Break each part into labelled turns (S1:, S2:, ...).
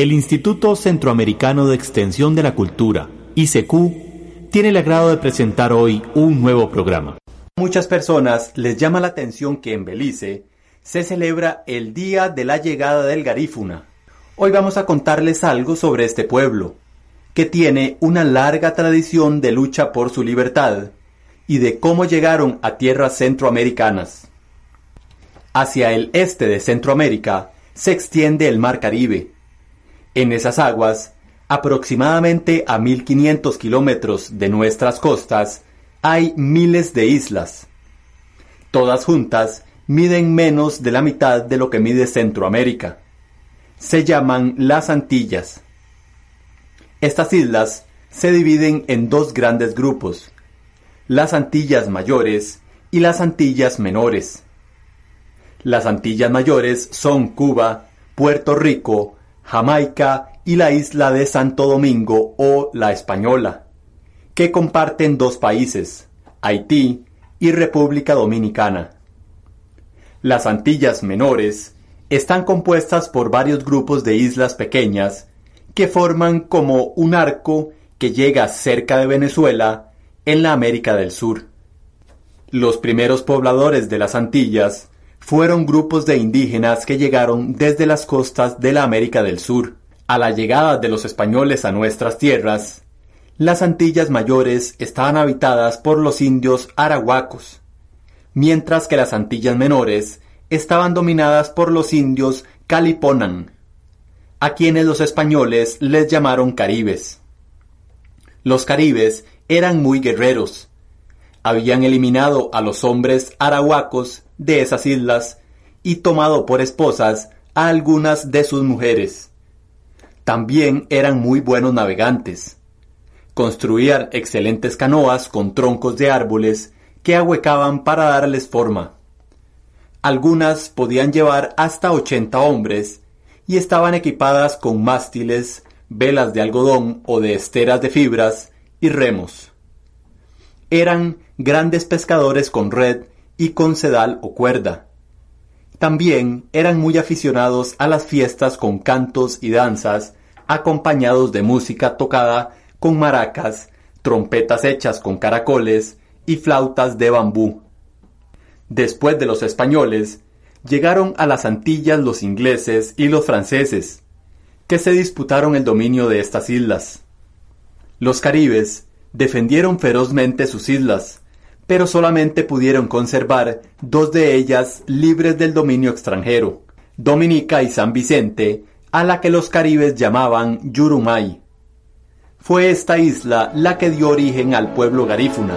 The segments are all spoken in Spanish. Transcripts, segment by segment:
S1: El Instituto Centroamericano de Extensión de la Cultura, ICQ, tiene el agrado de presentar hoy un nuevo programa. Muchas personas les llama la atención que en Belice se celebra el Día de la Llegada del Garífuna. Hoy vamos a contarles algo sobre este pueblo, que tiene una larga tradición de lucha por su libertad y de cómo llegaron a tierras centroamericanas. Hacia el este de Centroamérica se extiende el Mar Caribe. En esas aguas, aproximadamente a 1500 kilómetros de nuestras costas, hay miles de islas. Todas juntas miden menos de la mitad de lo que mide Centroamérica. Se llaman las Antillas. Estas islas se dividen en dos grandes grupos, las Antillas Mayores y las Antillas Menores. Las Antillas Mayores son Cuba, Puerto Rico, Jamaica y la isla de Santo Domingo o La Española, que comparten dos países, Haití y República Dominicana. Las Antillas Menores están compuestas por varios grupos de islas pequeñas que forman como un arco que llega cerca de Venezuela en la América del Sur. Los primeros pobladores de las Antillas fueron grupos de indígenas que llegaron desde las costas de la América del Sur. A la llegada de los españoles a nuestras tierras, las Antillas Mayores estaban habitadas por los indios arahuacos, mientras que las Antillas Menores estaban dominadas por los indios caliponan, a quienes los españoles les llamaron caribes. Los caribes eran muy guerreros. Habían eliminado a los hombres arahuacos de esas islas y tomado por esposas a algunas de sus mujeres. También eran muy buenos navegantes. Construían excelentes canoas con troncos de árboles que ahuecaban para darles forma. Algunas podían llevar hasta 80 hombres y estaban equipadas con mástiles, velas de algodón o de esteras de fibras y remos. Eran grandes pescadores con red y con sedal o cuerda. También eran muy aficionados a las fiestas con cantos y danzas, acompañados de música tocada con maracas, trompetas hechas con caracoles y flautas de bambú. Después de los españoles, llegaron a las Antillas los ingleses y los franceses, que se disputaron el dominio de estas islas. Los caribes defendieron ferozmente sus islas, pero solamente pudieron conservar dos de ellas libres del dominio extranjero, Dominica y San Vicente, a la que los caribes llamaban Yurumay. Fue esta isla la que dio origen al pueblo garífuna,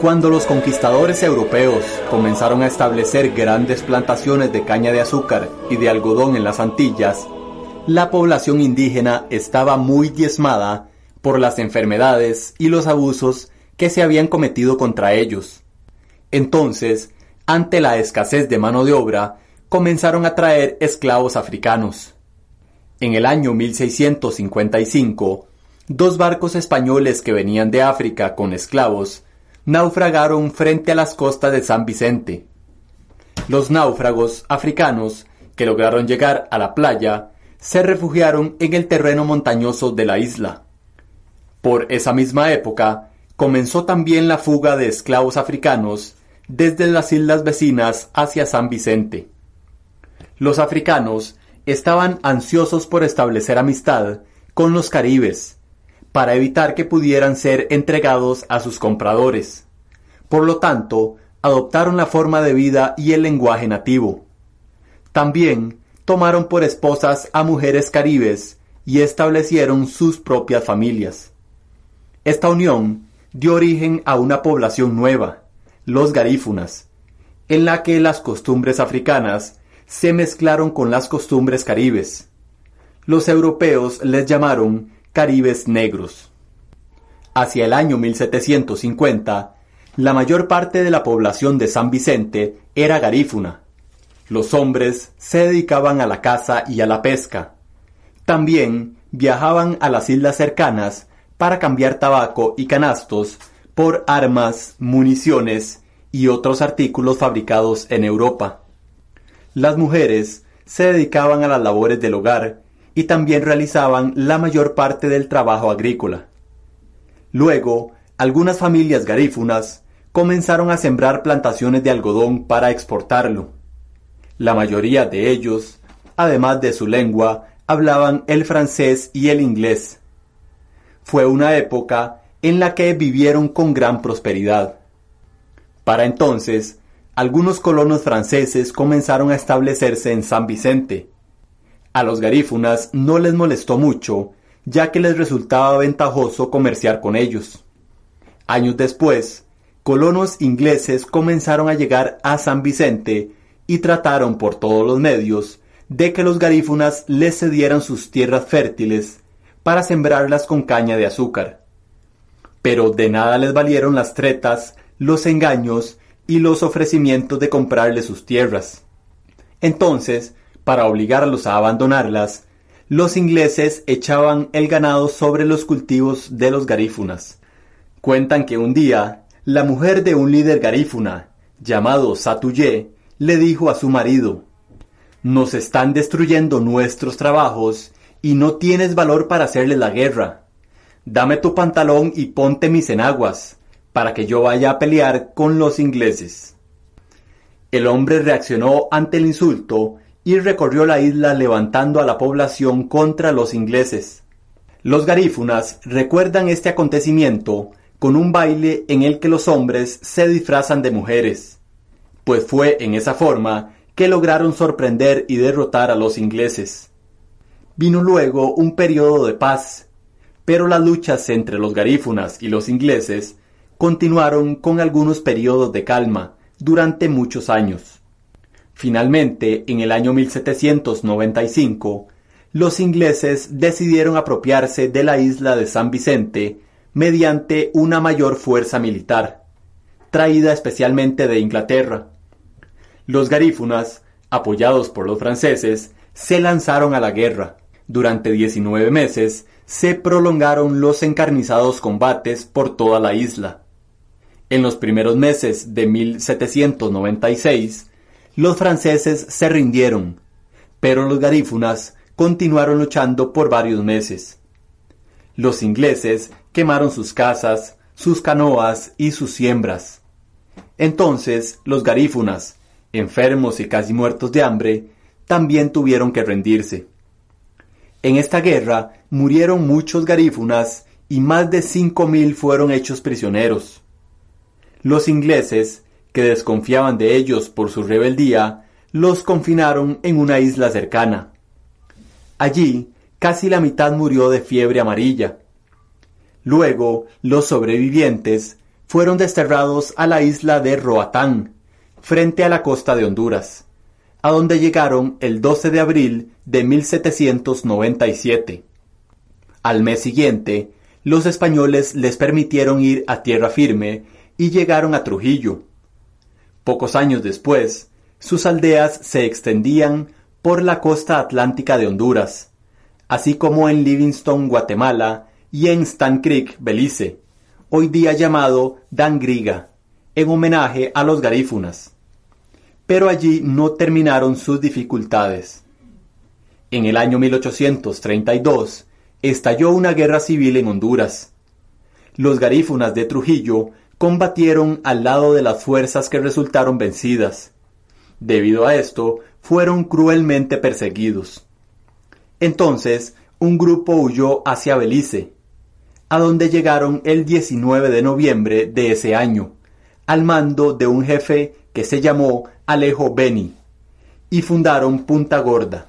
S1: Cuando los conquistadores europeos comenzaron a establecer grandes plantaciones de caña de azúcar y de algodón en las Antillas, la población indígena estaba muy diezmada por las enfermedades y los abusos que se habían cometido contra ellos. Entonces, ante la escasez de mano de obra, comenzaron a traer esclavos africanos. En el año 1655, dos barcos españoles que venían de África con esclavos naufragaron frente a las costas de San Vicente. Los náufragos africanos que lograron llegar a la playa se refugiaron en el terreno montañoso de la isla. Por esa misma época comenzó también la fuga de esclavos africanos desde las islas vecinas hacia San Vicente. Los africanos estaban ansiosos por establecer amistad con los caribes, para evitar que pudieran ser entregados a sus compradores. Por lo tanto, adoptaron la forma de vida y el lenguaje nativo. También tomaron por esposas a mujeres caribes y establecieron sus propias familias. Esta unión dio origen a una población nueva, los garífunas, en la que las costumbres africanas se mezclaron con las costumbres caribes. Los europeos les llamaron caribes negros. Hacia el año 1750, la mayor parte de la población de San Vicente era garífuna. Los hombres se dedicaban a la caza y a la pesca. También viajaban a las islas cercanas para cambiar tabaco y canastos por armas, municiones y otros artículos fabricados en Europa. Las mujeres se dedicaban a las labores del hogar y también realizaban la mayor parte del trabajo agrícola. Luego, algunas familias garífunas comenzaron a sembrar plantaciones de algodón para exportarlo. La mayoría de ellos, además de su lengua, hablaban el francés y el inglés. Fue una época en la que vivieron con gran prosperidad. Para entonces, algunos colonos franceses comenzaron a establecerse en San Vicente. A los garífunas no les molestó mucho, ya que les resultaba ventajoso comerciar con ellos. Años después, colonos ingleses comenzaron a llegar a San Vicente y trataron por todos los medios de que los garífunas les cedieran sus tierras fértiles para sembrarlas con caña de azúcar. Pero de nada les valieron las tretas, los engaños y los ofrecimientos de comprarle sus tierras. Entonces, para obligarlos a abandonarlas, los ingleses echaban el ganado sobre los cultivos de los garífunas. Cuentan que un día, la mujer de un líder garífuna, llamado Satuyé, le dijo a su marido, Nos están destruyendo nuestros trabajos y no tienes valor para hacerle la guerra. Dame tu pantalón y ponte mis enaguas para que yo vaya a pelear con los ingleses. El hombre reaccionó ante el insulto y recorrió la isla levantando a la población contra los ingleses. Los garífunas recuerdan este acontecimiento con un baile en el que los hombres se disfrazan de mujeres, pues fue en esa forma que lograron sorprender y derrotar a los ingleses. Vino luego un periodo de paz, pero las luchas entre los garífunas y los ingleses continuaron con algunos periodos de calma durante muchos años. Finalmente, en el año 1795, los ingleses decidieron apropiarse de la isla de San Vicente mediante una mayor fuerza militar, traída especialmente de Inglaterra. Los garífunas, apoyados por los franceses, se lanzaron a la guerra. Durante 19 meses se prolongaron los encarnizados combates por toda la isla. En los primeros meses de 1796, los franceses se rindieron, pero los garífunas continuaron luchando por varios meses. Los ingleses quemaron sus casas, sus canoas y sus siembras. Entonces los garífunas, enfermos y casi muertos de hambre, también tuvieron que rendirse. En esta guerra murieron muchos garífunas y más de cinco mil fueron hechos prisioneros. Los ingleses, que desconfiaban de ellos por su rebeldía, los confinaron en una isla cercana. Allí, casi la mitad murió de fiebre amarilla. Luego, los sobrevivientes fueron desterrados a la isla de Roatán, frente a la costa de Honduras, a donde llegaron el 12 de abril de 1797. Al mes siguiente, los españoles les permitieron ir a tierra firme y llegaron a Trujillo. Pocos años después, sus aldeas se extendían por la costa atlántica de Honduras, así como en Livingston, Guatemala, y en Stan Creek, Belice, hoy día llamado Dangriga, en homenaje a los garífunas. Pero allí no terminaron sus dificultades. En el año 1832 estalló una guerra civil en Honduras. Los garífunas de Trujillo combatieron al lado de las fuerzas que resultaron vencidas. Debido a esto, fueron cruelmente perseguidos. Entonces, un grupo huyó hacia Belice, a donde llegaron el 19 de noviembre de ese año, al mando de un jefe que se llamó Alejo Beni, y fundaron Punta Gorda.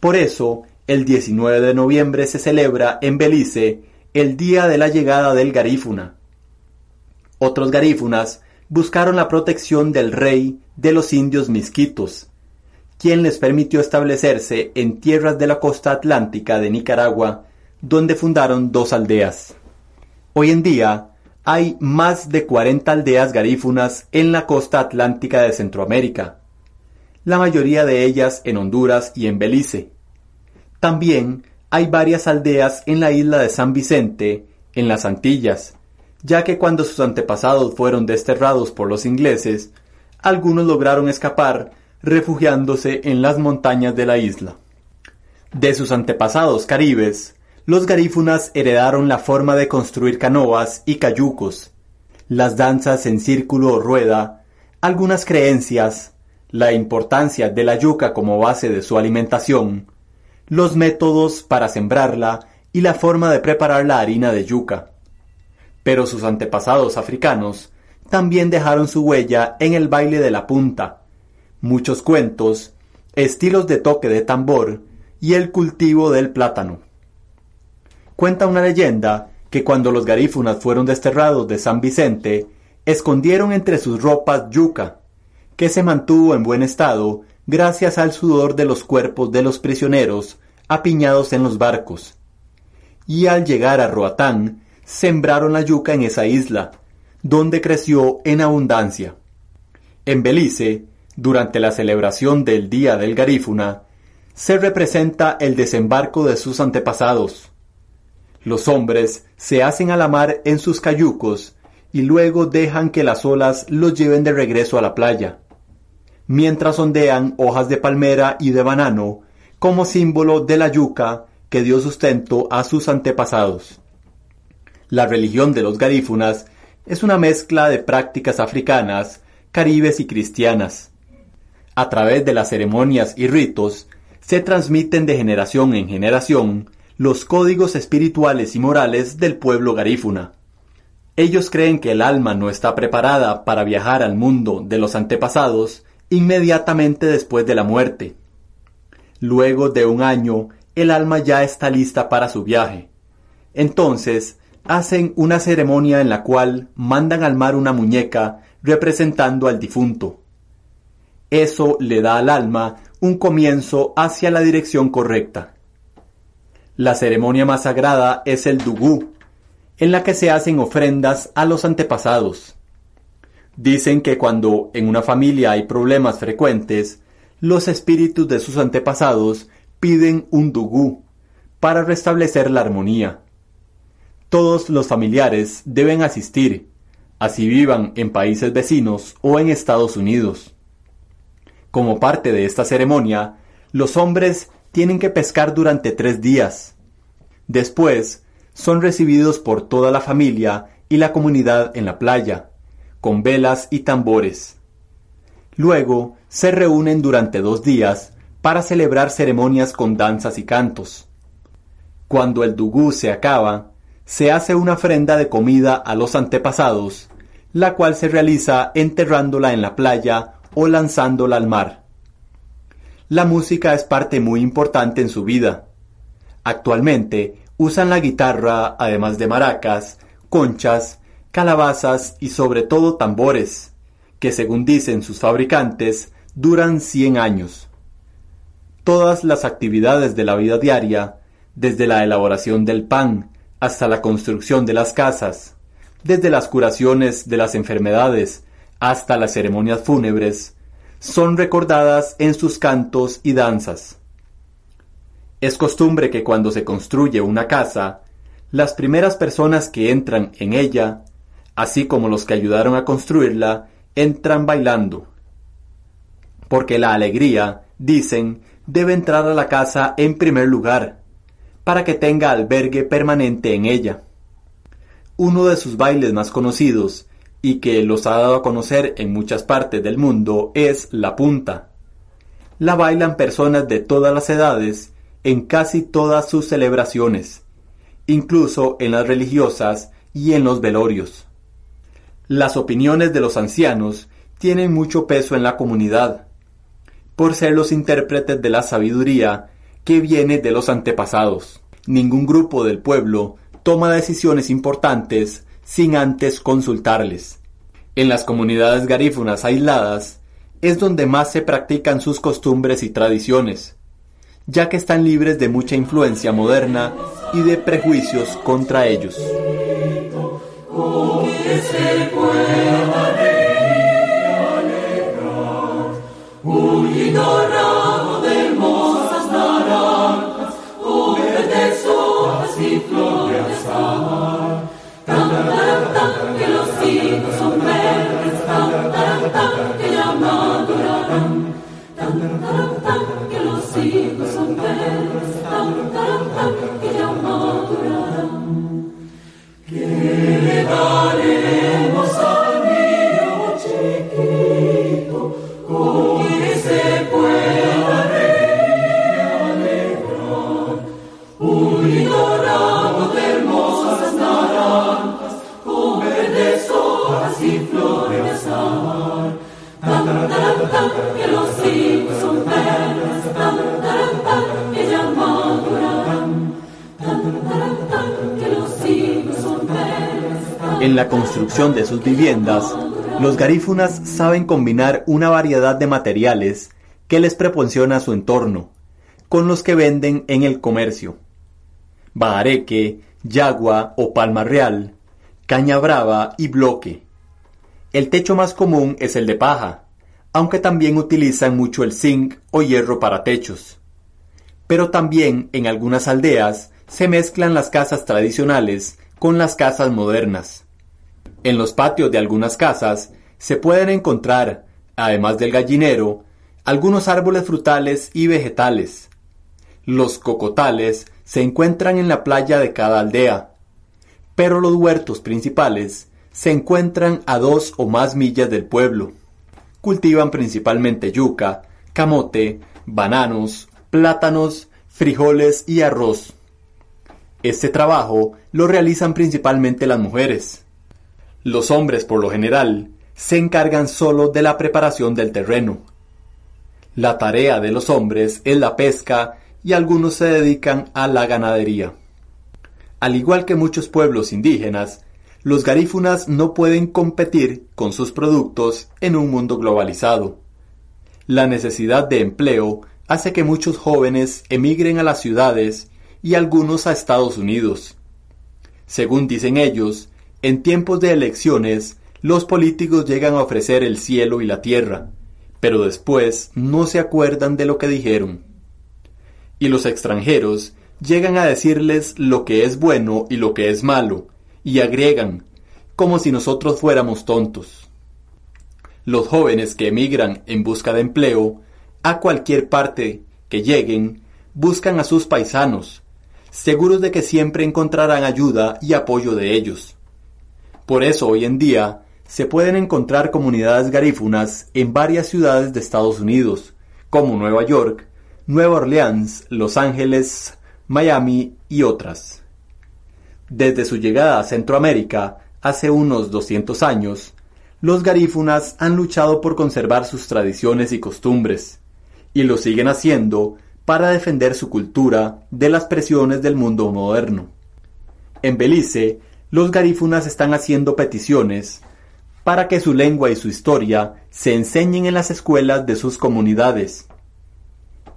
S1: Por eso, el 19 de noviembre se celebra en Belice el día de la llegada del garífuna, otros garífunas buscaron la protección del rey de los indios misquitos, quien les permitió establecerse en tierras de la costa atlántica de Nicaragua, donde fundaron dos aldeas. Hoy en día hay más de 40 aldeas garífunas en la costa atlántica de Centroamérica, la mayoría de ellas en Honduras y en Belice. También hay varias aldeas en la isla de San Vicente, en las Antillas, ya que cuando sus antepasados fueron desterrados por los ingleses, algunos lograron escapar refugiándose en las montañas de la isla. De sus antepasados caribes, los garífunas heredaron la forma de construir canoas y cayucos, las danzas en círculo o rueda, algunas creencias, la importancia de la yuca como base de su alimentación, los métodos para sembrarla y la forma de preparar la harina de yuca pero sus antepasados africanos también dejaron su huella en el baile de la punta, muchos cuentos, estilos de toque de tambor y el cultivo del plátano. Cuenta una leyenda que cuando los garífunas fueron desterrados de San Vicente, escondieron entre sus ropas yuca, que se mantuvo en buen estado gracias al sudor de los cuerpos de los prisioneros apiñados en los barcos. Y al llegar a Roatán, sembraron la yuca en esa isla, donde creció en abundancia. En Belice, durante la celebración del Día del Garífuna, se representa el desembarco de sus antepasados. Los hombres se hacen a la mar en sus cayucos y luego dejan que las olas los lleven de regreso a la playa, mientras ondean hojas de palmera y de banano como símbolo de la yuca que dio sustento a sus antepasados. La religión de los garífunas es una mezcla de prácticas africanas, caribes y cristianas. A través de las ceremonias y ritos, se transmiten de generación en generación los códigos espirituales y morales del pueblo garífuna. Ellos creen que el alma no está preparada para viajar al mundo de los antepasados inmediatamente después de la muerte. Luego de un año, el alma ya está lista para su viaje. Entonces, hacen una ceremonia en la cual mandan al mar una muñeca representando al difunto. Eso le da al alma un comienzo hacia la dirección correcta. La ceremonia más sagrada es el dugú, en la que se hacen ofrendas a los antepasados. Dicen que cuando en una familia hay problemas frecuentes, los espíritus de sus antepasados piden un dugú para restablecer la armonía. Todos los familiares deben asistir, así vivan en países vecinos o en Estados Unidos. Como parte de esta ceremonia, los hombres tienen que pescar durante tres días. Después, son recibidos por toda la familia y la comunidad en la playa, con velas y tambores. Luego, se reúnen durante dos días para celebrar ceremonias con danzas y cantos. Cuando el dugú se acaba, se hace una ofrenda de comida a los antepasados, la cual se realiza enterrándola en la playa o lanzándola al mar. La música es parte muy importante en su vida. Actualmente usan la guitarra, además de maracas, conchas calabazas y sobre todo tambores, que según dicen sus fabricantes, duran 100 años. Todas las actividades de la vida diaria, desde la elaboración del pan hasta la construcción de las casas, desde las curaciones de las enfermedades hasta las ceremonias fúnebres, son recordadas en sus cantos y danzas. Es costumbre que cuando se construye una casa, las primeras personas que entran en ella, así como los que ayudaron a construirla, entran bailando. Porque la alegría, dicen, debe entrar a la casa en primer lugar, para que tenga albergue permanente en ella. Uno de sus bailes más conocidos, y que los ha dado a conocer en muchas partes del mundo, es la punta. La bailan personas de todas las edades en casi todas sus celebraciones, incluso en las religiosas y en los velorios. Las opiniones de los ancianos tienen mucho peso en la comunidad, por ser los intérpretes de la sabiduría que viene de los antepasados. Ningún grupo del pueblo toma decisiones importantes sin antes consultarles. En las comunidades garífunas aisladas es donde más se practican sus costumbres y tradiciones, ya que están libres de mucha influencia moderna y de prejuicios contra ellos. En la construcción de sus viviendas, los garífunas saben combinar una variedad de materiales que les proporciona su entorno, con los que venden en el comercio. Bahareque, yagua o palma real, caña brava y bloque. El techo más común es el de paja, aunque también utilizan mucho el zinc o hierro para techos. Pero también en algunas aldeas se mezclan las casas tradicionales con las casas modernas. En los patios de algunas casas se pueden encontrar, además del gallinero, algunos árboles frutales y vegetales. Los cocotales se encuentran en la playa de cada aldea, pero los huertos principales se encuentran a dos o más millas del pueblo. Cultivan principalmente yuca, camote, bananos, plátanos, frijoles y arroz. Este trabajo lo realizan principalmente las mujeres. Los hombres, por lo general, se encargan solo de la preparación del terreno. La tarea de los hombres es la pesca y algunos se dedican a la ganadería. Al igual que muchos pueblos indígenas, los garífunas no pueden competir con sus productos en un mundo globalizado. La necesidad de empleo hace que muchos jóvenes emigren a las ciudades y algunos a Estados Unidos. Según dicen ellos, en tiempos de elecciones, los políticos llegan a ofrecer el cielo y la tierra, pero después no se acuerdan de lo que dijeron. Y los extranjeros llegan a decirles lo que es bueno y lo que es malo, y agregan, como si nosotros fuéramos tontos. Los jóvenes que emigran en busca de empleo, a cualquier parte que lleguen, buscan a sus paisanos, seguros de que siempre encontrarán ayuda y apoyo de ellos. Por eso hoy en día se pueden encontrar comunidades garífunas en varias ciudades de Estados Unidos, como Nueva York, Nueva Orleans, Los Ángeles, Miami y otras. Desde su llegada a Centroamérica hace unos 200 años, los garífunas han luchado por conservar sus tradiciones y costumbres, y lo siguen haciendo para defender su cultura de las presiones del mundo moderno. En Belice los garífunas están haciendo peticiones para que su lengua y su historia se enseñen en las escuelas de sus comunidades.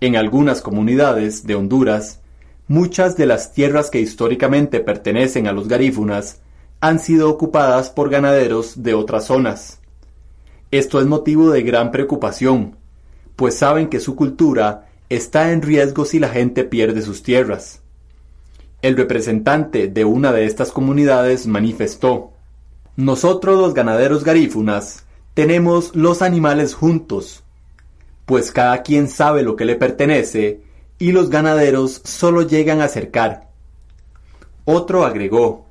S1: En algunas comunidades de Honduras, muchas de las tierras que históricamente pertenecen a los garífunas han sido ocupadas por ganaderos de otras zonas. Esto es motivo de gran preocupación, pues saben que su cultura está en riesgo si la gente pierde sus tierras. El representante de una de estas comunidades manifestó, Nosotros los ganaderos garífunas tenemos los animales juntos, pues cada quien sabe lo que le pertenece y los ganaderos solo llegan a acercar. Otro agregó,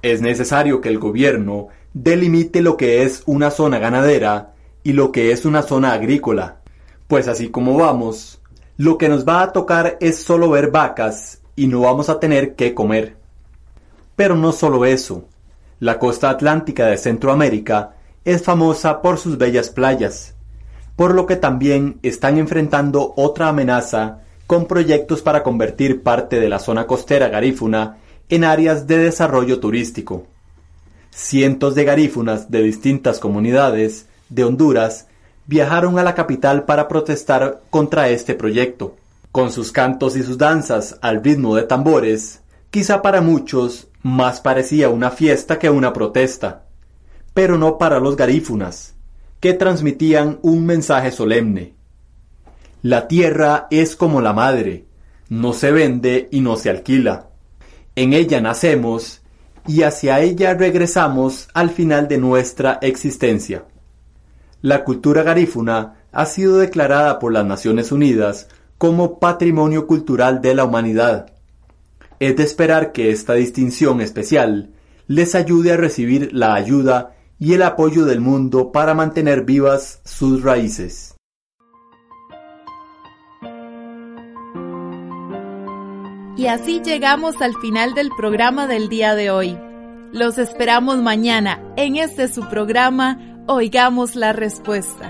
S1: es necesario que el gobierno delimite lo que es una zona ganadera y lo que es una zona agrícola, pues así como vamos, lo que nos va a tocar es solo ver vacas y no vamos a tener que comer. Pero no solo eso, la costa atlántica de Centroamérica es famosa por sus bellas playas, por lo que también están enfrentando otra amenaza con proyectos para convertir parte de la zona costera garífuna en áreas de desarrollo turístico. Cientos de garífunas de distintas comunidades de Honduras viajaron a la capital para protestar contra este proyecto. Con sus cantos y sus danzas al ritmo de tambores, quizá para muchos más parecía una fiesta que una protesta, pero no para los garífunas, que transmitían un mensaje solemne. La tierra es como la madre, no se vende y no se alquila. En ella nacemos y hacia ella regresamos al final de nuestra existencia. La cultura garífuna ha sido declarada por las Naciones Unidas como Patrimonio Cultural de la Humanidad. Es de esperar que esta distinción especial les ayude a recibir la ayuda y el apoyo del mundo para mantener vivas sus raíces.
S2: Y así llegamos al final del programa del día de hoy. Los esperamos mañana en este su programa Oigamos la respuesta.